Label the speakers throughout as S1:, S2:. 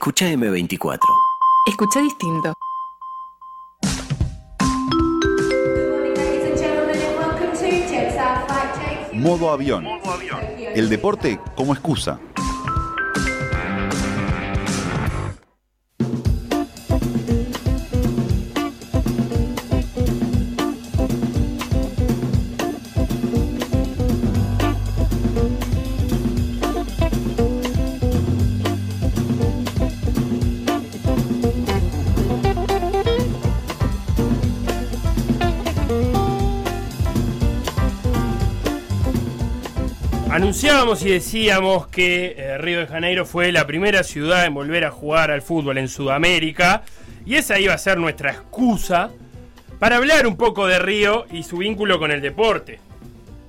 S1: Escucha M24.
S2: Escucha distinto.
S3: Modo avión. El deporte como excusa.
S4: Anunciábamos y decíamos que eh, Río de Janeiro fue la primera ciudad en volver a jugar al fútbol en Sudamérica y esa iba a ser nuestra excusa para hablar un poco de Río y su vínculo con el deporte.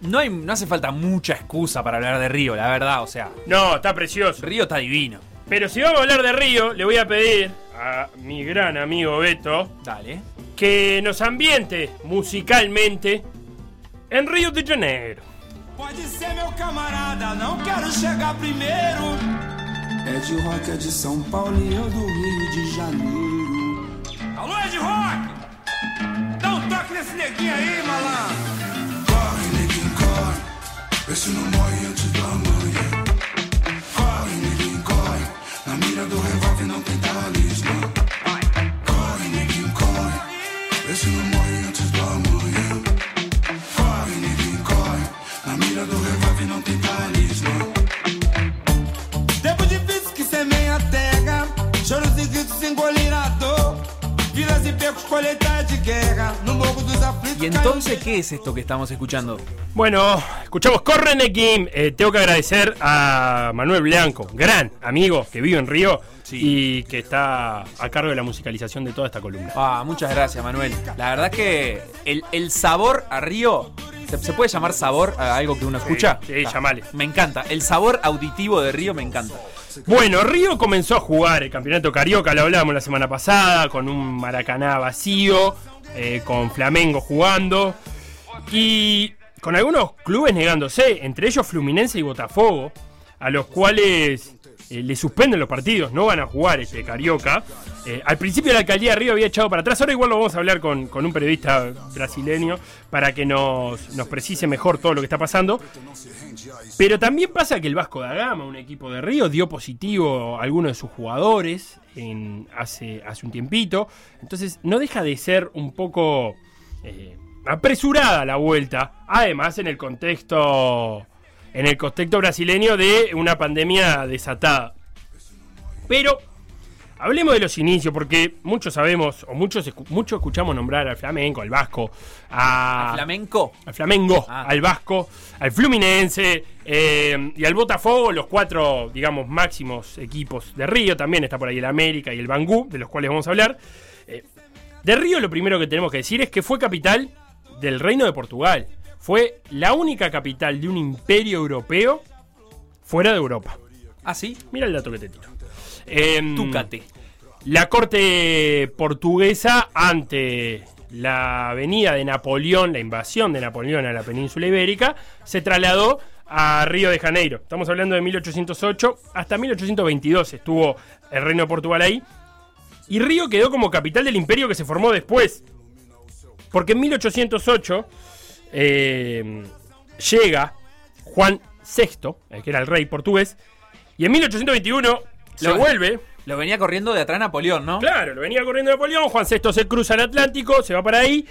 S5: No, hay, no hace falta mucha excusa para hablar de Río, la verdad, o sea.
S4: No, está precioso.
S5: Río está divino.
S4: Pero si vamos a hablar de Río, le voy a pedir a mi gran amigo Beto
S5: Dale.
S4: que nos ambiente musicalmente en Río de Janeiro.
S6: Pode ser meu camarada, não quero chegar primeiro. É de rock, é de São Paulo e eu do Rio de Janeiro. Alô, é de rock! Dá um toque nesse neguinho aí, malandro. Corre, neguinho, corre. Vê se não morre antes do amanhã. Corre, neguinho, corre. Na mira do revólver ¿Y
S5: entonces qué es esto que estamos escuchando?
S4: Bueno, escuchamos Correnequim. Eh, tengo que agradecer a Manuel Blanco, gran amigo que vive en Río y que está a cargo de la musicalización de toda esta columna.
S5: Ah, muchas gracias, Manuel. La verdad que el, el sabor a Río. ¿se, puede llamar sabor a algo que uno escucha?
S4: sí,
S5: Ah,
S4: llamale.
S5: Me encanta. El sabor auditivo de Río me encanta.
S4: Bueno, Río comenzó a jugar el campeonato carioca, lo hablábamos la semana pasada, con un Maracaná vacío, eh, con Flamengo jugando y con algunos clubes negándose, entre ellos Fluminense y Botafogo, a los cuales eh, le suspenden los partidos, no van a jugar este carioca. Eh, al principio la alcaldía de Río había echado para atrás, ahora igual lo vamos a hablar con, con un periodista brasileño para que nos, nos precise mejor todo lo que está pasando. Pero también pasa que el Vasco da Gama, un equipo de Río, dio positivo a algunos de sus jugadores hace, hace un tiempito. Entonces no deja de ser un poco eh, apresurada la vuelta. Además, en el contexto. En el contexto brasileño de una pandemia desatada. Pero hablemos de los inicios, porque muchos sabemos, o muchos, muchos escuchamos nombrar al flamenco, al vasco, a,
S5: ¿Flamenco?
S4: al Flamengo,
S5: Ah.
S4: al Vasco, al Fluminense eh, y al Botafogo, los cuatro, digamos, máximos equipos de Río. También está por ahí el América y el Bangú, de los cuales vamos a hablar. Eh, de Río lo primero que tenemos que decir es que fue capital del Reino de Portugal. Fue la única capital de un imperio europeo fuera de Europa.
S5: ¿Ah, sí?
S4: Mira el dato que te tiro. Em,
S5: Túcate.
S4: la corte portuguesa ante la venida de Napoleón, la invasión de Napoleón a la península ibérica, se trasladó a Río de Janeiro. Estamos hablando de 1808 hasta 1822 estuvo el reino de Portugal ahí. Y Río quedó como capital del imperio que se formó después. Porque en 1808 eh, llega Juan VI, el que era el rey portugués, y en 1821 se
S5: Lo-
S4: vuelve
S5: Lo venía corriendo de atrás Napoleón, ¿no?
S4: Claro, lo venía corriendo Napoleón, Juan VI se cruza el Atlántico, se va para ahí.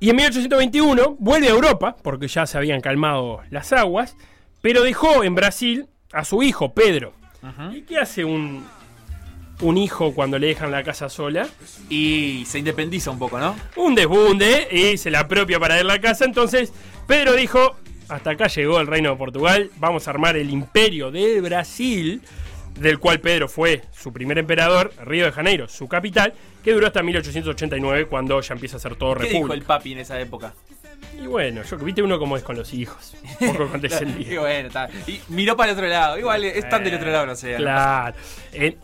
S4: Y en 1821 vuelve a Europa, porque ya se habían calmado las aguas, pero dejó en Brasil a su hijo, Pedro. ¿Y qué hace un, un hijo cuando le dejan la casa sola?
S5: Y se independiza un poco, ¿no?
S4: Un desbunde y se la apropia para ir a la casa. Entonces, Pedro dijo, hasta acá llegó el reino de Portugal, vamos a armar el imperio de Brasil, del cual Pedro fue su primer emperador, Río de Janeiro, su capital, que duró hasta 1889, cuando ya empieza a ser todo
S5: ¿Qué dijo el
S4: república.
S5: papi en esa época?
S4: Y bueno, yo viste uno como es con los hijos, un poco
S5: Y
S4: condescendiente.
S5: bueno, está. Y miró para el otro lado. Igual es tan del otro lado, no sé. no
S4: Claro. Eh,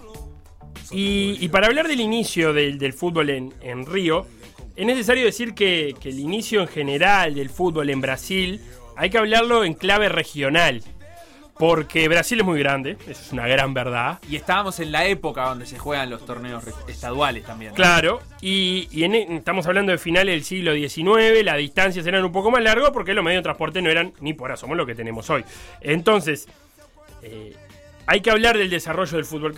S4: y, y para hablar del inicio del, del fútbol en, en Río, es necesario decir que, que el inicio en general del fútbol en Brasil hay que hablarlo en clave regional. Porque Brasil es muy grande, eso es una gran verdad.
S5: Y estábamos en la época donde se juegan los torneos estaduales también. ¿no?
S4: Claro, y, y en- estamos hablando de finales del siglo XIX, las distancias eran un poco más largas porque los medios de transporte no eran ni por asomo lo que tenemos hoy. Entonces, eh, hay que hablar del desarrollo del fútbol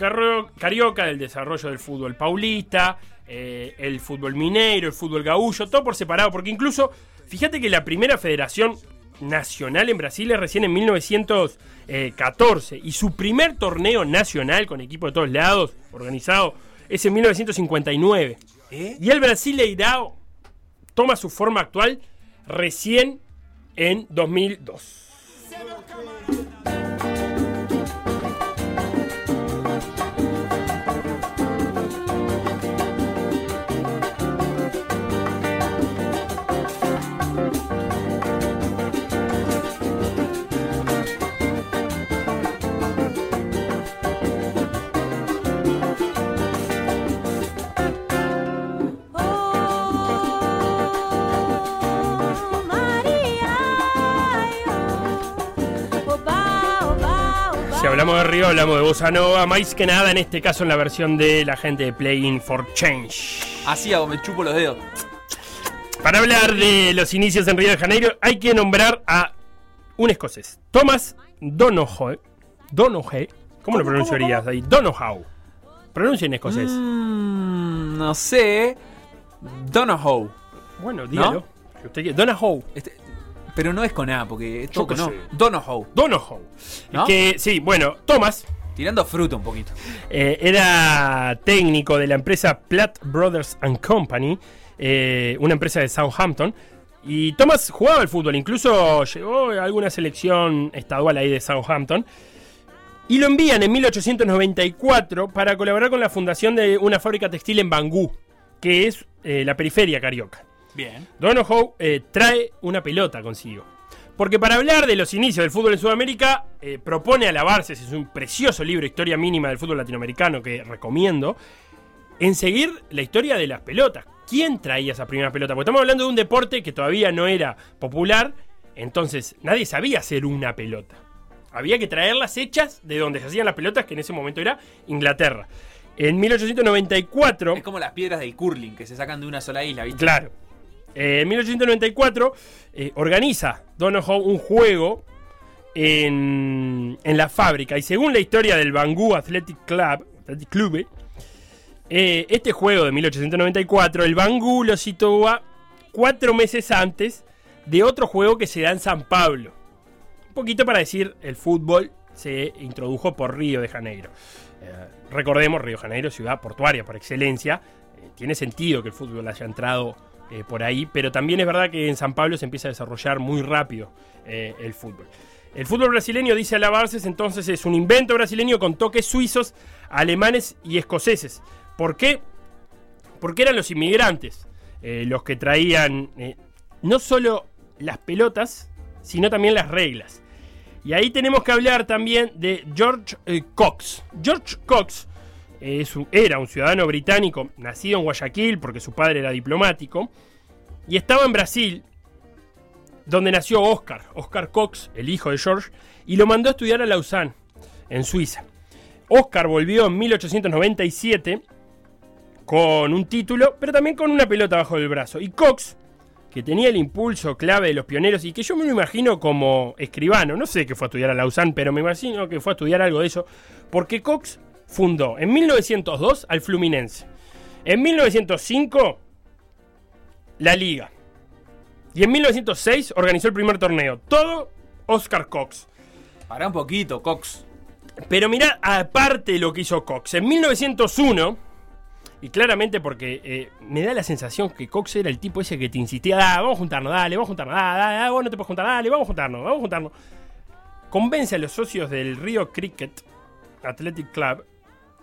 S4: carioca, del desarrollo del fútbol paulista, eh, el fútbol mineiro, el fútbol gaullo, todo por separado, porque incluso, fíjate que la primera federación nacional en Brasil es recién en 1914 y su primer torneo nacional con equipo de todos lados, organizado, es en 1959.
S5: ¿Eh?
S4: Y el Brasileirao toma su forma actual recién en 2002. Hablamos de Río, hablamos de Bossa Nova, más que nada en este caso en la versión de la gente de Playing for Change.
S5: Así hago, me chupo los dedos.
S4: Para hablar de los inicios en Río de Janeiro, hay que nombrar a un escocés, Thomas Donohoe. Donohoe, ¿cómo lo pronunciarías ahí? Donohoe. Pronuncia en escocés.
S5: Mm, no sé. Donohoe.
S4: Bueno, dígalo. Usted quiere. Donohoe.
S5: Este- pero no es con A, porque es todo con O. Donohoe.
S4: Donohoe.
S5: ¿No?
S4: Que sí, bueno, Thomas
S5: Tirando fruta un poquito.
S4: eh, era técnico de la empresa Platt Brothers and Company, eh, una empresa de Southampton. Y Thomas jugaba al fútbol, incluso llegó a alguna selección estadual ahí de Southampton. Y lo envían en 1894 para colaborar con la fundación de una fábrica textil en Bangú, que es eh, la periferia carioca.
S5: Bien.
S4: Donohoe eh, trae una pelota consigo. Porque para hablar de los inicios del fútbol en Sudamérica, eh, propone alabarse, es un precioso libro, Historia Mínima del Fútbol Latinoamericano, que recomiendo, en seguir la historia de las pelotas. ¿Quién traía esa primera pelota? Porque estamos hablando de un deporte que todavía no era popular, entonces nadie sabía hacer una pelota. Había que traerlas hechas de donde se hacían las pelotas, que en ese momento era Inglaterra. En 1894...
S5: Es como las piedras del curling que se sacan de una sola isla, ¿viste?
S4: Claro. Eh, en 1894 eh, organiza Donohoe un juego en, en la fábrica. Y según la historia del Bangú Athletic Club, Athletic eh, este juego de 1894, el Bangú lo sitúa cuatro meses antes de otro juego que se da en San Pablo. Un poquito para decir, el fútbol se introdujo por Río de Janeiro. Recordemos, Río de Janeiro, ciudad portuaria por excelencia. Tiene sentido que el fútbol haya entrado eh, por ahí, pero también es verdad que en San Pablo se empieza a desarrollar muy rápido eh, el fútbol. El fútbol brasileño, dice Alabarces, entonces es un invento brasileño con toques suizos, alemanes y escoceses. ¿Por qué? Porque eran los inmigrantes eh, los que traían no solo las pelotas, sino también las reglas. Y ahí tenemos que hablar también de George Cox. George Cox era un ciudadano británico nacido en Guayaquil porque su padre era diplomático y estaba en Brasil donde nació Oscar, Oscar Cox, el hijo de George, y lo mandó a estudiar a Lausanne, en Suiza. Oscar volvió en 1897 con un título, pero también con una pelota bajo el brazo. Y Cox, que tenía el impulso clave de los pioneros y que yo me lo imagino como escribano, no sé que fue a estudiar a Lausanne, pero me imagino que fue a estudiar algo de eso, porque Cox fundó en 1902 al Fluminense. En 1905 la Liga. Y en 1906 organizó el primer torneo. Todo Oscar Cox.
S5: Pará un poquito, Cox.
S4: Pero mirá, aparte de lo que hizo Cox. En 1901, y claramente porque eh, me da la sensación que Cox era el tipo ese que te insistía, "Ah, vamos a juntarnos, dale, vamos a juntarnos, dale, dale, dale, vos no te puedes juntar, dale, vamos a juntarnos, vamos a juntarnos. Convence a los socios del Río Cricket Athletic Club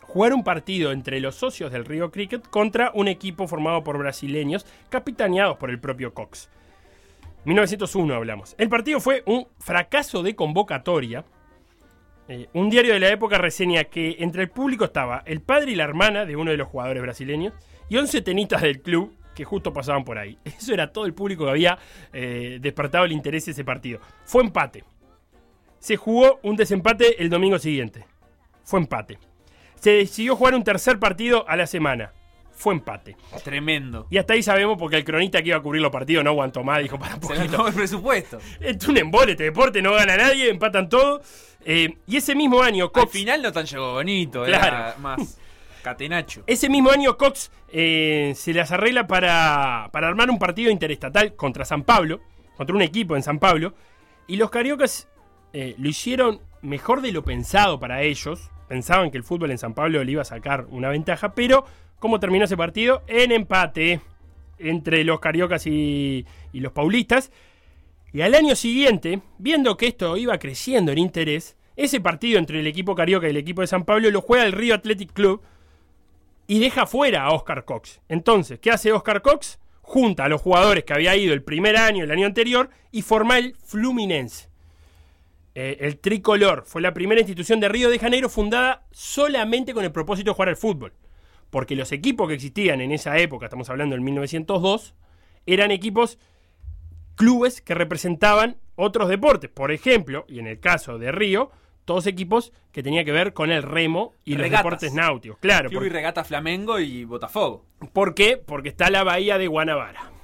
S4: jugar un partido entre los socios del Río Cricket contra un equipo formado por brasileños, capitaneados por el propio Cox. 1901 hablamos. El partido fue un fracaso de convocatoria. Eh, un diario de la época reseña que entre el público estaba el padre y la hermana de uno de los jugadores brasileños y 11 tenistas del club que justo pasaban por ahí. Eso era todo el público que había eh, despertado el interés de ese partido. Fue empate. Se jugó un desempate el domingo siguiente. Fue empate. Se decidió jugar un tercer partido a la semana. Fue empate.
S5: Tremendo.
S4: Y hasta ahí sabemos porque el cronista que iba a cubrir los partidos no aguantó más, dijo para
S5: Se
S4: poquito.
S5: acabó el presupuesto.
S4: Es un embole este deporte, no gana nadie, empatan todo. Eh, y ese mismo año,
S5: Al
S4: Cox,
S5: final no tan llegó bonito,
S4: Claro.
S5: era más catenacho.
S4: ese mismo año Cox eh, se las arregla para, para armar un partido interestatal contra San Pablo, contra un equipo en San Pablo. Y los cariocas eh, lo hicieron mejor de lo pensado para ellos. Pensaban que el fútbol en San Pablo le iba a sacar una ventaja, pero ¿cómo terminó ese partido? En empate entre los cariocas y, los paulistas. Y al año siguiente, viendo que esto iba creciendo en interés, ese partido entre el equipo carioca y el equipo de San Pablo lo juega el Río Athletic Club y deja fuera a Oscar Cox. Entonces, ¿qué hace Oscar Cox? Junta a los jugadores que había ido el primer año, el año anterior, y forma el Fluminense. Eh, el tricolor fue la primera institución de Río de Janeiro fundada solamente con el propósito de jugar al fútbol. Porque los equipos que existían en esa época, estamos hablando del 1902, eran equipos, clubes que representaban otros deportes. Por ejemplo, y en el caso de Río, todos equipos que tenían que ver con el remo y los deportes náuticos. Claro,
S5: Club y Regata Flamengo y Botafogo.
S4: ¿por qué? Porque está la bahía de Guanabara.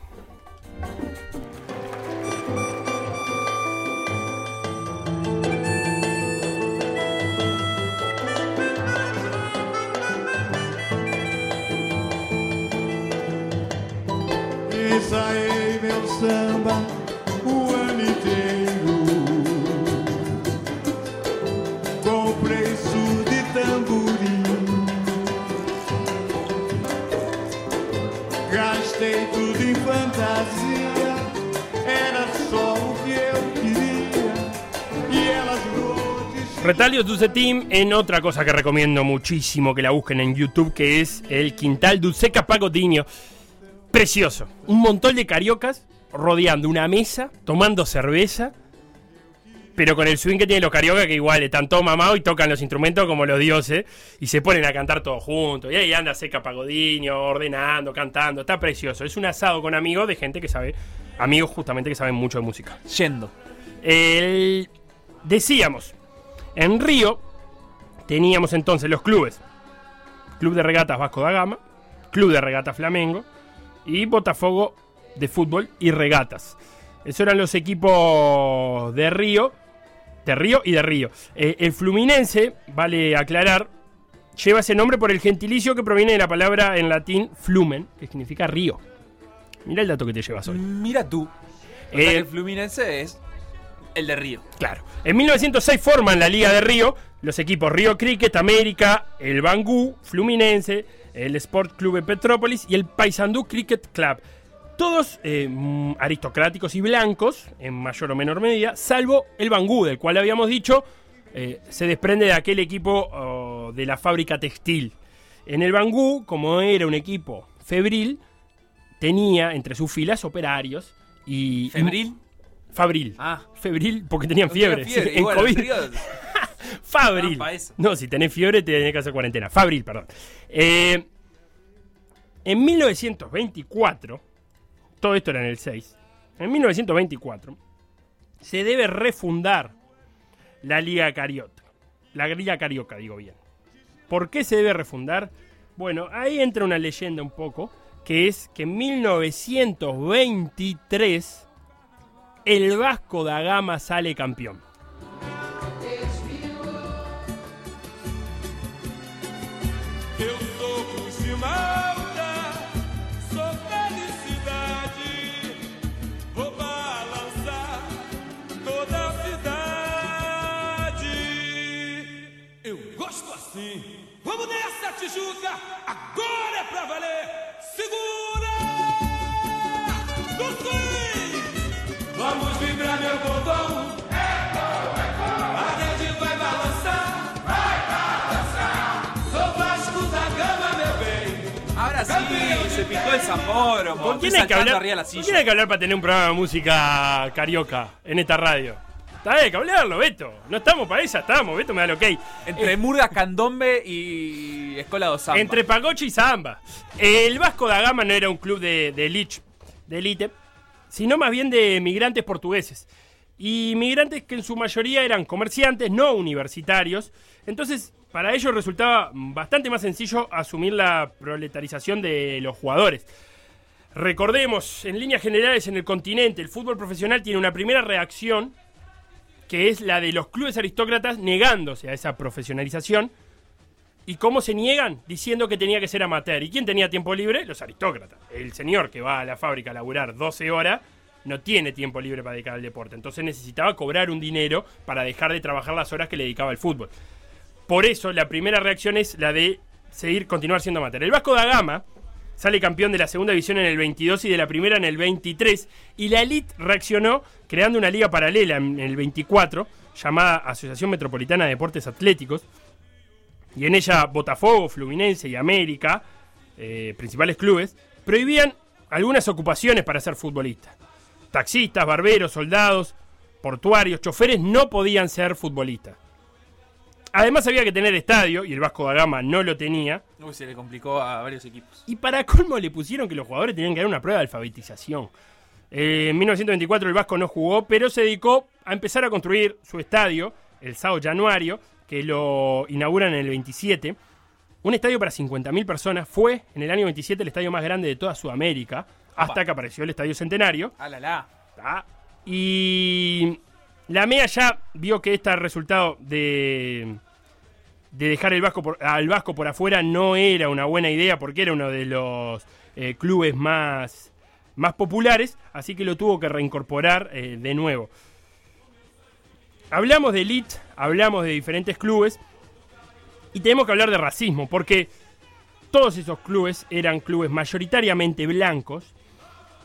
S7: Samba o ano inteiro. Comprei surdo e tamborim. Gastei tudo em fantasia. Era só o que eu queria. E elas noites.
S4: Retalio Dulce Team en otra cosa que recomiendo muchísimo que la busquen en YouTube, que es el Quintal Dulceca Pagodinho. Precioso. Un montón de cariocas rodeando una mesa, tomando cerveza, pero con el swing que tienen los cariocas, que igual están todos mamados y tocan los instrumentos como los dioses, y se ponen a cantar todos juntos. Y ahí anda Seca Pagodinho, ordenando, cantando. Está precioso. Es un asado con amigos de gente que sabe, amigos justamente que saben mucho de música.
S5: Yendo.
S4: El- decíamos, en Río teníamos entonces los clubes. Club de Regatas Vasco da Gama, Club de Regatas Flamengo y Botafogo de fútbol y regatas. Esos eran los equipos de Río, de Río y de Río. Eh, el Fluminense, vale aclarar, lleva ese nombre por el gentilicio que proviene de la palabra en latín flumen, que significa río. Mira el dato que te llevas hoy.
S5: Mira tú. O sea
S4: Eh,
S5: el Fluminense es el de Río.
S4: Claro. En 1906 forman la Liga de Río los equipos Río Cricket, América, el Bangú, Fluminense, el Sport Club de Petrópolis y el Paysandú Cricket Club. Todos eh, aristocráticos y blancos, en mayor o menor medida, salvo el Bangú, del cual habíamos dicho, eh, se desprende de aquel equipo oh, de la fábrica textil. En el Bangú, como era un equipo febril, tenía entre sus filas operarios y...
S5: ¿Febril?
S4: Fabril.
S5: Ah.
S4: Febril porque tenían fiebre.
S5: Fiebre.
S4: sí, en
S5: bueno,
S4: COVID. Fabril. No, si tenés fiebre te tenés que hacer cuarentena. Fabril, perdón. Eh, en 1924, todo esto era en el 6, en 1924 se debe refundar la Liga Carioca. La Liga Carioca, digo bien. ¿Por qué se debe refundar? Bueno, ahí entra una leyenda un poco, que es que en 1923 el Vasco da Gama sale campeón.
S6: Tijuca. Agora é pra valer. Segura! Do swing! Vamos vibrar, meu botão. A rede vai balançar. Sou Vasco da Gama, meu bem.
S5: Ahora sí, se picó el Zamoro.
S4: ¿Con quién hay que hablar?
S5: arriba la
S4: ¿Con quién
S5: silla.
S4: hay que hablar para tener un programa de música carioca en esta radio? Está bien, hay que hablarlo, Beto. No estamos para esa, estamos. Beto me da el ok.
S5: Entre
S4: Eh,
S5: Murga, Candombe y Escola dos Samba.
S4: entre Pagochi y Zamba. El Vasco da Gama no era un club de, de elite, de elite, sino más bien de migrantes portugueses. y migrantes que en su mayoría eran comerciantes, no universitarios. Entonces, para ellos resultaba bastante más sencillo asumir la proletarización de los jugadores. Recordemos, en líneas generales en el continente, el fútbol profesional tiene una primera reacción, que es la de los clubes aristócratas negándose a esa profesionalización. ¿Y cómo se niegan? Diciendo que tenía que ser amateur. ¿Y quién tenía tiempo libre? Los aristócratas. El señor que va a la fábrica a laburar 12 horas no tiene tiempo libre para dedicar al deporte. Entonces necesitaba cobrar un dinero para dejar de trabajar las horas que le dedicaba al fútbol. Por eso la primera reacción es la de seguir, continuar siendo amateur. El Vasco da Gama sale campeón de la segunda división en el 22 y de la primera en el 23. Y la Elite reaccionó creando una liga paralela en el 24 llamada Asociación Metropolitana de Deportes Atléticos. Y en ella Botafogo, Fluminense y América, eh, principales clubes, prohibían algunas ocupaciones para ser futbolista. Taxistas, barberos, soldados, portuarios, choferes no podían ser futbolistas. Además había que tener estadio, y el Vasco da Gama no lo tenía.
S5: Uy, se le complicó a varios equipos.
S4: Y para colmo le pusieron que los jugadores tenían que dar una prueba de alfabetización. Eh, en 1924 el Vasco no jugó, pero se dedicó a empezar a construir su estadio, el Sao Januario, que lo inauguran en el 27. Un estadio para 50.000 personas. Fue en el año 27 el estadio más grande de toda Sudamérica, hasta que apareció el Estadio Centenario.
S5: Ah, la la.
S4: Ah, Y la MEA ya vio que este resultado de, de dejar el Vasco por- al Vasco por afuera no era una buena idea porque era uno de los eh, clubes más, más populares, así que lo tuvo que reincorporar eh, de nuevo. Hablamos de elite, hablamos de diferentes clubes y tenemos que hablar de racismo porque todos esos clubes eran clubes mayoritariamente blancos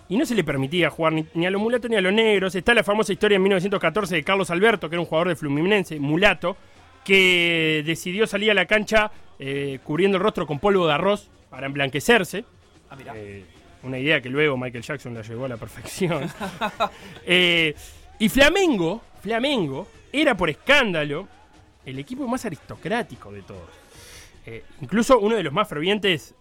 S4: y no se le permitía jugar ni, ni a los mulatos ni a los negros. Está la famosa historia en 1914 de Carlos Alberto, que era un jugador de Fluminense, mulato, que decidió salir a la cancha eh, cubriendo el rostro con polvo de arroz para emblanquecerse.
S5: Ah, mirá.
S4: Eh, una idea que luego Michael Jackson la llevó a la perfección. Eh, y Flamengo, Flamengo, era por escándalo el equipo más aristocrático de todos. Incluso uno de los más fervientes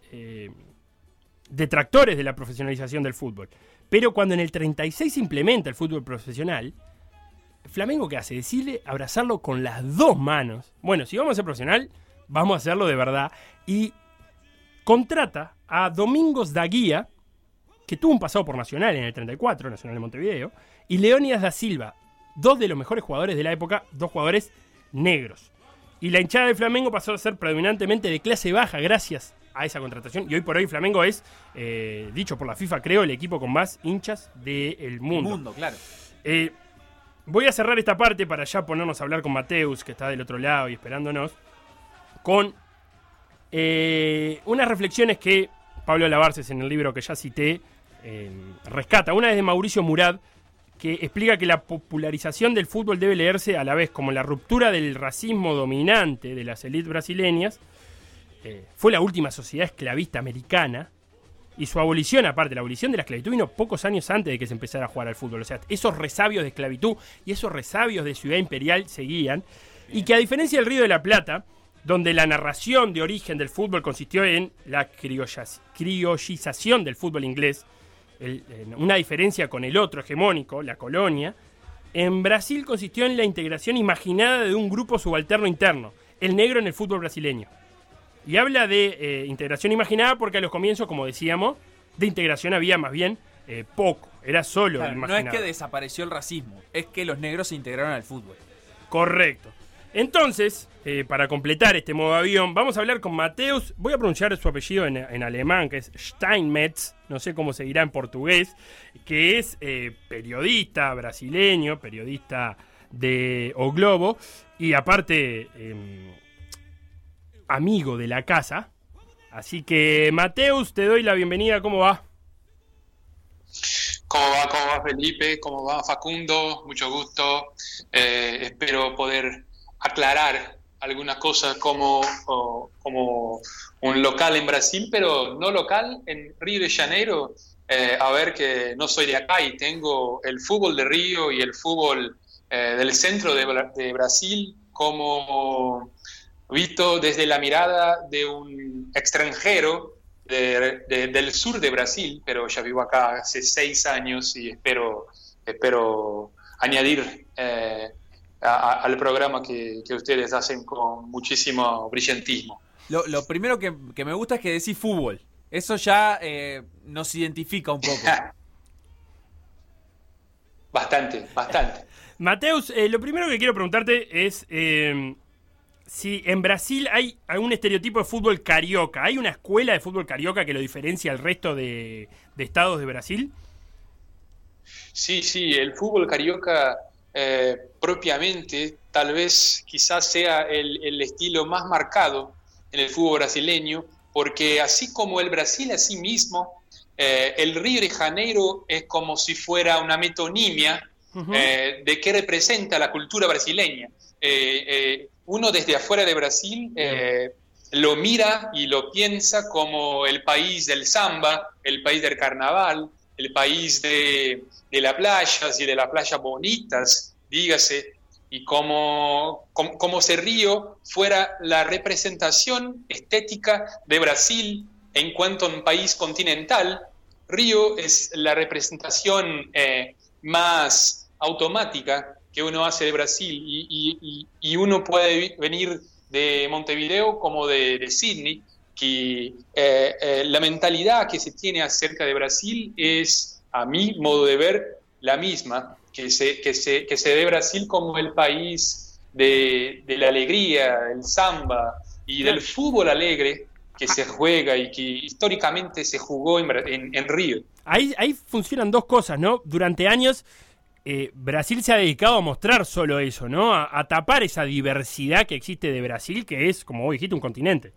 S4: detractores de la profesionalización del fútbol. Pero cuando en el 36 se implementa el fútbol profesional, Flamengo, ¿qué hace? Decirle abrazarlo con las dos manos. Bueno, si vamos a ser profesional, vamos a hacerlo de verdad. Y contrata a Domingos da Guía, que tuvo un pasado por Nacional en el 34, Nacional de Montevideo, y Leónidas da Silva, dos de los mejores jugadores de la época, dos jugadores negros. Y la hinchada de Flamengo pasó a ser predominantemente de clase baja gracias a esa contratación. Y hoy por hoy Flamengo es, eh, dicho por la FIFA, creo, el equipo con más hinchas del mundo.
S5: Mundo, claro.
S4: Eh, voy a cerrar esta parte para ya ponernos a hablar con Mateus, que está del otro lado y esperándonos, con eh, unas reflexiones que Pablo Lavarces en el libro que ya cité rescata. Una es de Mauricio Murad, que explica que la popularización del fútbol debe leerse a la vez como la ruptura del racismo dominante de las élites brasileñas. Eh, fue la última sociedad esclavista americana y su abolición, aparte, la abolición de la esclavitud vino pocos años antes de que se empezara a jugar al fútbol. O sea, esos resabios de esclavitud y esos resabios de ciudad imperial seguían. Y que a diferencia del Río de la Plata, donde la narración de origen del fútbol consistió en la criollización del fútbol inglés, el- una diferencia con el otro hegemónico, la colonia, en Brasil consistió en la integración imaginada de un grupo subalterno interno, el negro en el fútbol brasileño. Y habla de eh, integración imaginada porque a los comienzos, como decíamos, de integración había más bien eh, poco. Era solo
S5: Claro, no es
S4: imaginado.
S5: que desapareció el racismo, es que los negros se integraron al fútbol.
S4: Correcto. Entonces, eh, para completar este modo avión, vamos a hablar con Mateus. Voy a pronunciar su apellido en, en alemán, que es Steinmetz. No sé cómo se dirá en portugués. Que es eh, periodista brasileño, periodista de O Globo. Y aparte, em, amigo de la casa. Así que, Mateus, te doy la bienvenida. ¿Cómo va?
S8: ¿Cómo va? ¿Cómo va Felipe? ¿Cómo va Facundo? Mucho gusto. Eh, espero poder aclarar algunas cosas como, como un local en Brasil, pero no local en Río de Janeiro. Eh, a ver que no soy de acá y tengo el fútbol de Río y el fútbol eh, del centro de Brasil como visto desde la mirada de un extranjero de- de- del sur de Brasil, pero ya vivo acá hace seis años y espero, espero añadir eh, a- a- al programa que, que ustedes hacen con muchísimo brillantismo.
S5: Lo, lo primero que, que me gusta es que decís fútbol. Eso ya eh, nos identifica un poco.
S8: Bastante, bastante.
S4: Mateus, eh, lo primero que quiero preguntarte es eh, si en Brasil hay algún estereotipo de fútbol carioca. ¿Hay una escuela de fútbol carioca que lo diferencia al resto de, de estados de Brasil?
S8: Sí, sí, el fútbol carioca eh, propiamente tal vez quizás sea el, el estilo más marcado en el fútbol brasileño, porque así como el Brasil a sí mismo, eh, el Río de Janeiro es como si fuera una metonimia eh, de qué representa la cultura brasileña. Eh, uno desde afuera de Brasil eh, lo mira y lo piensa como el país del samba, el país del carnaval, el país de, de las playas y de las playas bonitas, dígase, y como, como, como si Río fuera la representación estética de Brasil en cuanto a un país continental, Río es la representación eh, más automática que uno hace de Brasil y, y- y- uno puede venir de Montevideo como de, de Sydney, que eh, eh, la mentalidad que se tiene acerca de Brasil es, a mi modo de ver, la misma, que se, que se, que se ve Brasil como el país de, de la alegría, el samba y del fútbol alegre que se juega y que históricamente se jugó en, en- en Río.
S4: Ahí, ahí funcionan dos cosas, ¿no? Durante años eh, Brasil se ha dedicado a mostrar solo eso, ¿no? A, tapar esa diversidad que existe de Brasil, que es, como vos dijiste, un continente.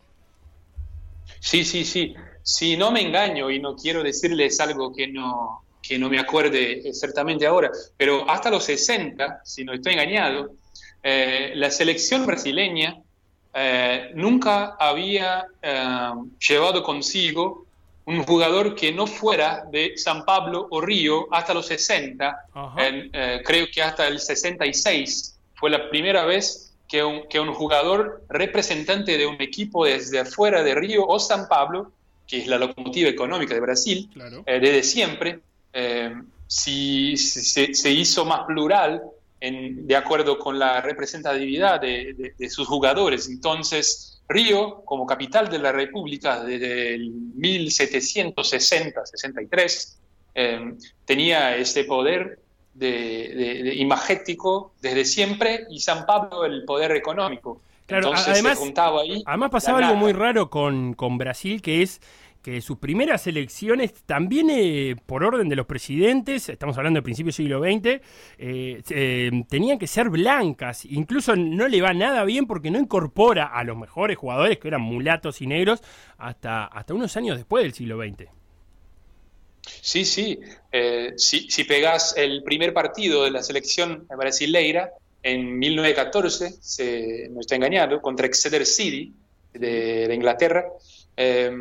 S8: Sí, sí, sí. Si no me engaño y no quiero decirles algo que no, que no me acuerde exactamente ahora, pero hasta los 60, si no estoy engañado, eh, la selección brasileña eh, nunca había llevado consigo un jugador que no fuera de San Pablo o Río hasta los 60,
S4: Ajá.
S8: en, eh, creo que hasta el 66 fue la primera vez que un, que un jugador representante de un equipo desde afuera de Río o San Pablo, que es la locomotiva económica de Brasil,
S4: Claro.
S8: eh, desde siempre, eh, si, si- se, se hizo más plural en- de acuerdo con la representatividad de, de- de sus jugadores. Entonces, Río, como capital de la República desde el 1760-63, eh, tenía ese poder de, de- de imagético desde siempre y San Pablo el poder económico.
S4: Claro,
S8: Entonces
S4: además-
S8: se juntaba ahí.
S4: Además pasaba algo muy raro con, con Brasil, que es que sus primeras elecciones, también eh, por orden de los presidentes, estamos hablando del principio del siglo XX, eh, eh, tenían que ser blancas. Incluso no le va nada bien porque no incorpora a los mejores jugadores, que eran mulatos y negros, hasta, hasta unos años después del siglo XX.
S8: Sí, sí. Si, si pegás el primer partido de la selección brasileira en 1914, se, no está engañado, contra Exeter City de, de Inglaterra, eh,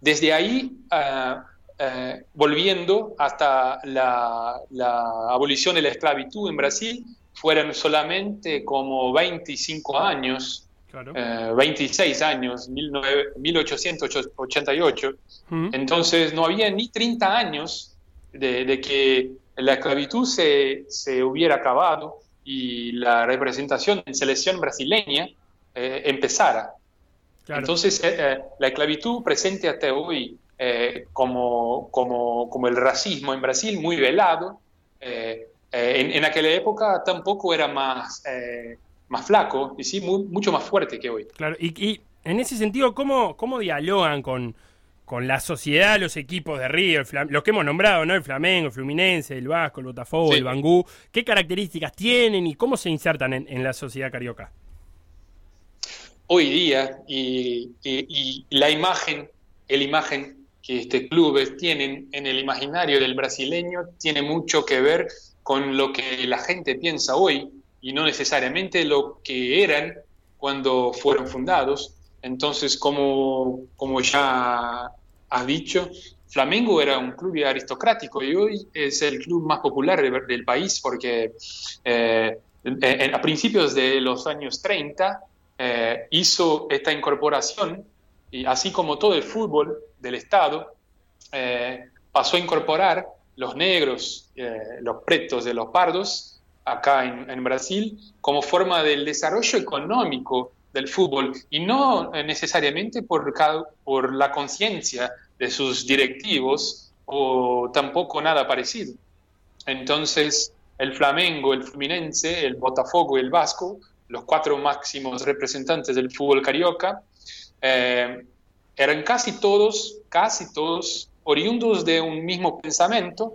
S8: desde ahí, ah, eh, volviendo hasta la, la abolición de la esclavitud en Brasil, fueron solamente como 25 años,
S4: Claro.
S8: eh, 26 años, 19 1888.
S4: Mm.
S8: Entonces no había ni 30 años de, de que la esclavitud se, se hubiera acabado y la representación en selección brasileña eh, empezara.
S4: Claro.
S8: Entonces eh, eh, la esclavitud presente hasta hoy eh, como, como, como el racismo en Brasil muy velado, eh, en, en aquella época tampoco era más, más flaco y sí mu- mucho más fuerte que hoy.
S4: Claro, y, y en ese sentido, ¿cómo, cómo dialogan con, con la sociedad los equipos de Río, los que hemos nombrado, ¿no? El Flamengo, el Fluminense, el Vasco, el Botafogo,
S8: Sí.
S4: el Bangú? ¿Qué características tienen y cómo se insertan en, en la sociedad carioca?
S8: Hoy día y, y- y la imagen, el imagen que este clubes tienen en el imaginario del brasileño tiene mucho que ver con lo que la gente piensa hoy y no necesariamente lo que eran cuando fueron fundados. Entonces, como, como ya has dicho, Flamengo era un club aristocrático y hoy es el club más popular de- del país porque eh, en- a principios de los años 30 eh, hizo esta incorporación y así como todo el fútbol del Estado, eh, pasó a incorporar los negros, eh, los pretos de los pardos acá en, Brasil como forma del desarrollo económico del fútbol y no necesariamente por la conciencia de sus directivos o tampoco nada parecido. Entonces, el Flamengo, el Fluminense, el Botafogo y el Vasco, los cuatro máximos representantes del fútbol carioca, eh, eran casi todos, casi todos oriundos de un mismo pensamiento,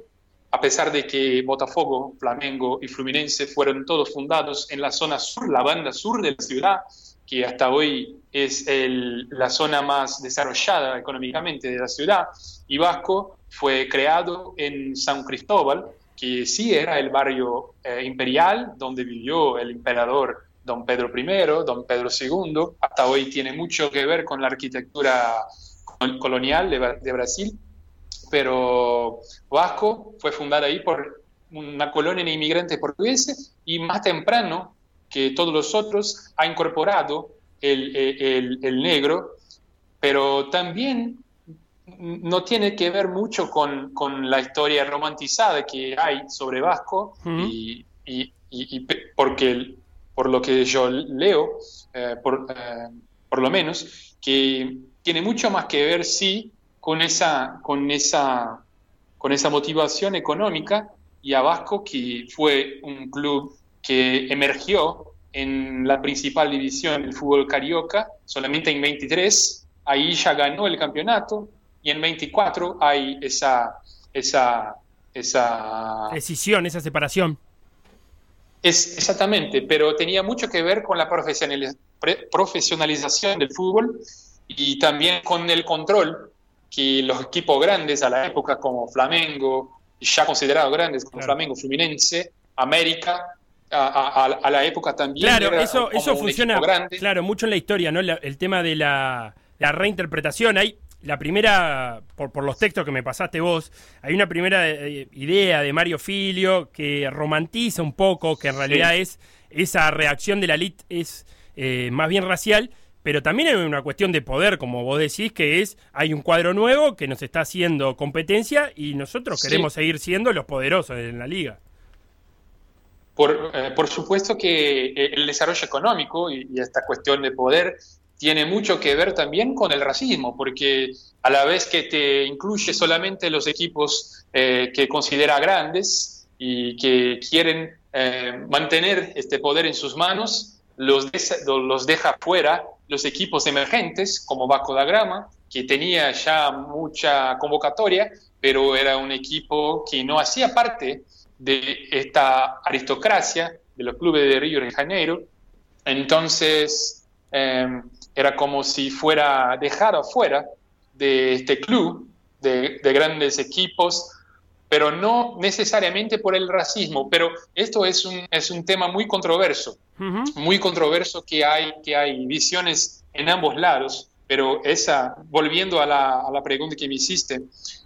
S8: a pesar de que Botafogo, Flamengo y Fluminense fueron todos fundados en la zona sur, la banda sur de la ciudad, que hasta hoy es la zona más desarrollada económicamente de la ciudad, y Vasco fue creado en San Cristóbal, que sí era el barrio eh, imperial donde vivió el emperador don Pedro I, don Pedro II, hasta hoy tiene mucho que ver con la arquitectura col- colonial de, Bra- de Brasil, pero Vasco fue fundada ahí por una colonia de inmigrantes portugueses y más temprano que todos los otros ha incorporado el, el- el negro, pero también no tiene que ver mucho con, con la historia romantizada que hay sobre Vasco
S4: Ujú.
S8: y, y- y- y pe- porque por lo que yo leo, eh, por, eh, por lo menos, que tiene mucho más que ver, sí, con esa, con esa, con esa motivación económica y a Vasco, que fue un club que emergió en la principal división del fútbol carioca, solamente en 23, ahí ya ganó el campeonato, y en 24 hay esa, esa, esa
S4: Decisión, esa separación.
S8: Es, exactamente, pero tenía mucho que ver con la profesionaliz- profesionalización del fútbol y también con el control que los equipos grandes a la época como Flamengo, ya considerados grandes como
S4: Claro.
S8: Flamengo, Fluminense, América, a, a- a- la época también.
S4: Claro,
S8: era
S4: eso, eso
S8: un
S4: funciona claro, mucho en la historia, ¿no? La- el tema de la, la reinterpretación. Hay la primera, por, por los textos que me pasaste vos, hay una primera eh, idea de Mario Filio que romantiza un poco, que en realidad es esa reacción de la elite es eh, más bien racial, pero también hay una cuestión de poder, como vos decís, que es, hay un cuadro nuevo que nos está haciendo competencia y nosotros
S8: Sí.
S4: queremos seguir siendo los poderosos en la liga.
S8: Por, eh, por supuesto que eh, el desarrollo económico y, y esta cuestión de poder tiene mucho que ver también con el racismo, porque a la vez que te incluye solamente los equipos eh, que considera grandes y que quieren eh, mantener este poder en sus manos, los, des- los deja fuera los equipos emergentes como Vasco da Grama, que tenía ya mucha convocatoria, pero era un equipo que no hacía parte de esta aristocracia de los clubes de Río de Janeiro. Entonces, eh, era como si fuera dejado afuera de este club de, de grandes equipos, pero no necesariamente por el racismo. Pero esto es un, es un tema muy controverso,
S4: Ujú.
S8: muy controverso que hay, que hay visiones en ambos lados. Pero esa, volviendo a la, a la pregunta que me hiciste,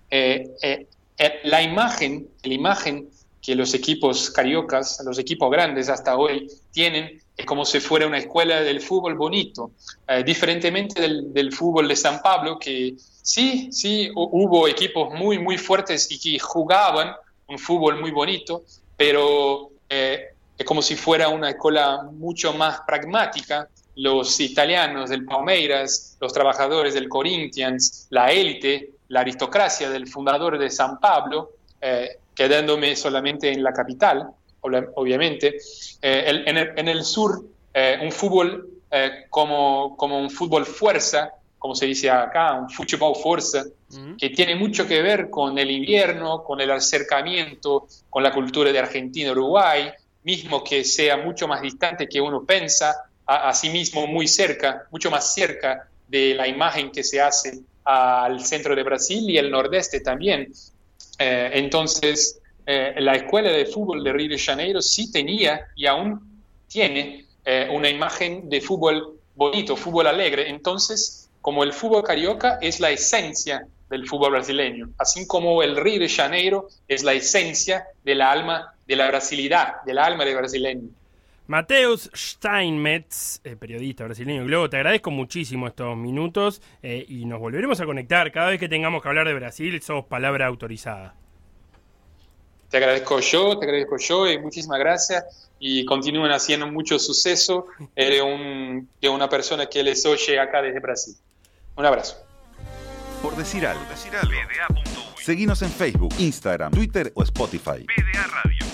S8: eh, eh, eh, la imagen, la imagen que los equipos cariocas, los equipos grandes hasta hoy tienen, como si fuera una escuela del fútbol bonito, eh, diferentemente del, fútbol de San Pablo, que sí, sí, hu- hubo equipos muy, muy fuertes y que jugaban un fútbol muy bonito, pero eh, es como si fuera una escuela mucho más pragmática. Los italianos del Palmeiras, los trabajadores del Corinthians, la élite, la aristocracia del fundador de San Pablo, eh, quedándome solamente en la capital, obviamente. Eh, el- en, el, en el sur, eh, un fútbol eh, como, como un fútbol fuerza, como se dice acá, un fútbol fuerza, que tiene mucho que ver con el invierno, con el acercamiento, con la cultura de Argentina, Uruguay, mismo que sea mucho más distante que uno piensa, a, a sí mismo muy cerca, mucho más cerca de la imagen que se hace al centro de Brasil y el nordeste también. Eh, entonces, eh, la escuela de fútbol de Río de Janeiro sí tenía y aún tiene eh, una imagen de fútbol bonito, fútbol alegre. Entonces, como el fútbol carioca es la esencia del fútbol brasileño, así como el Río de Janeiro es la esencia del alma, de la brasilidad, del alma del brasileño.
S4: Mateus Steinmetz, eh, periodista brasileño Globo, te agradezco muchísimo estos minutos eh, y nos volveremos a conectar. Cada vez que tengamos que hablar de Brasil, sos palabra autorizada.
S8: Te agradezco yo, te agradezco yo y muchísimas gracias y continúen haciendo mucho suceso. Eres un, de una persona que les oye acá desde Brasil. Un abrazo.
S3: Por decir algo. Seguinos en Facebook, Instagram, Twitter o Spotify.
S9: PDA Radio.